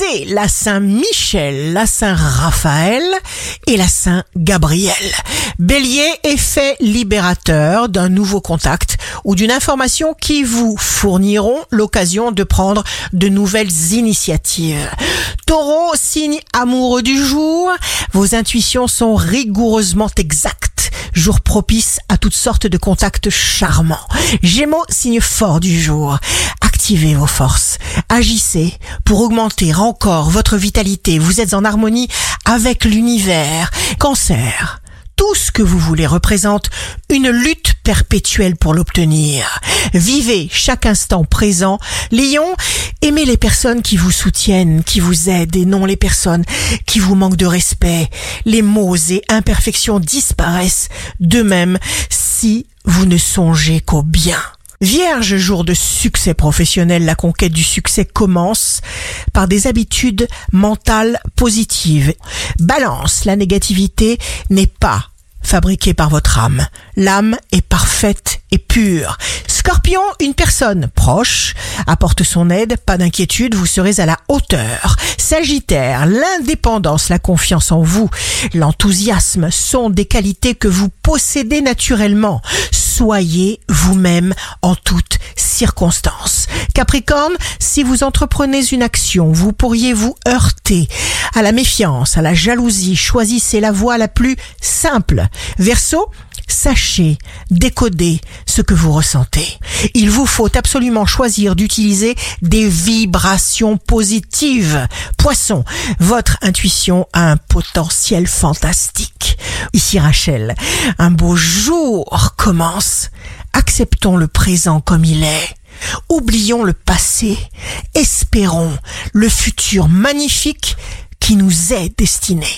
c'est la Saint-Michel, la Saint-Raphaël et la Saint-Gabriel. Bélier, effet libérateur d'un nouveau contact ou d'une information qui vous fourniront l'occasion de prendre de nouvelles initiatives. Taureau, signe amoureux du jour, vos intuitions sont rigoureusement exactes. Jour propice à toutes sortes de contacts charmants. Gémeaux, signe fort du jour. Activez vos forces. Agissez pour augmenter encore votre vitalité. Vous êtes en harmonie avec l'univers. Cancer. Tout ce que vous voulez représente une lutte perpétuelle pour l'obtenir. Vivez chaque instant présent. Lion, aimez les personnes qui vous soutiennent, qui vous aident et non les personnes qui vous manquent de respect. Les mots et imperfections disparaissent de même si vous ne songez qu'au bien. Vierge, jour de succès professionnel, la conquête du succès commence par des habitudes mentales positives. Balance, la négativité n'est pas fabriquée par votre âme. L'âme est parfaite et pure. Scorpion, une personne proche apporte son aide, pas d'inquiétude, vous serez à la hauteur. Sagittaire, l'indépendance, la confiance en vous, l'enthousiasme sont des qualités que vous possédez naturellement. Soyez vous-même en toutes circonstances. Capricorne, si vous entreprenez une action, vous pourriez vous heurter à la méfiance, à la jalousie. Choisissez la voie la plus simple. Verseau, sachez décoder ce que vous ressentez. Il vous faut absolument choisir d'utiliser des vibrations positives. Poisson, votre intuition a un potentiel fantastique. Ici Rachel, un beau jour commence. Acceptons le présent comme il est. Oublions le passé. Espérons le futur magnifique qui nous est destiné.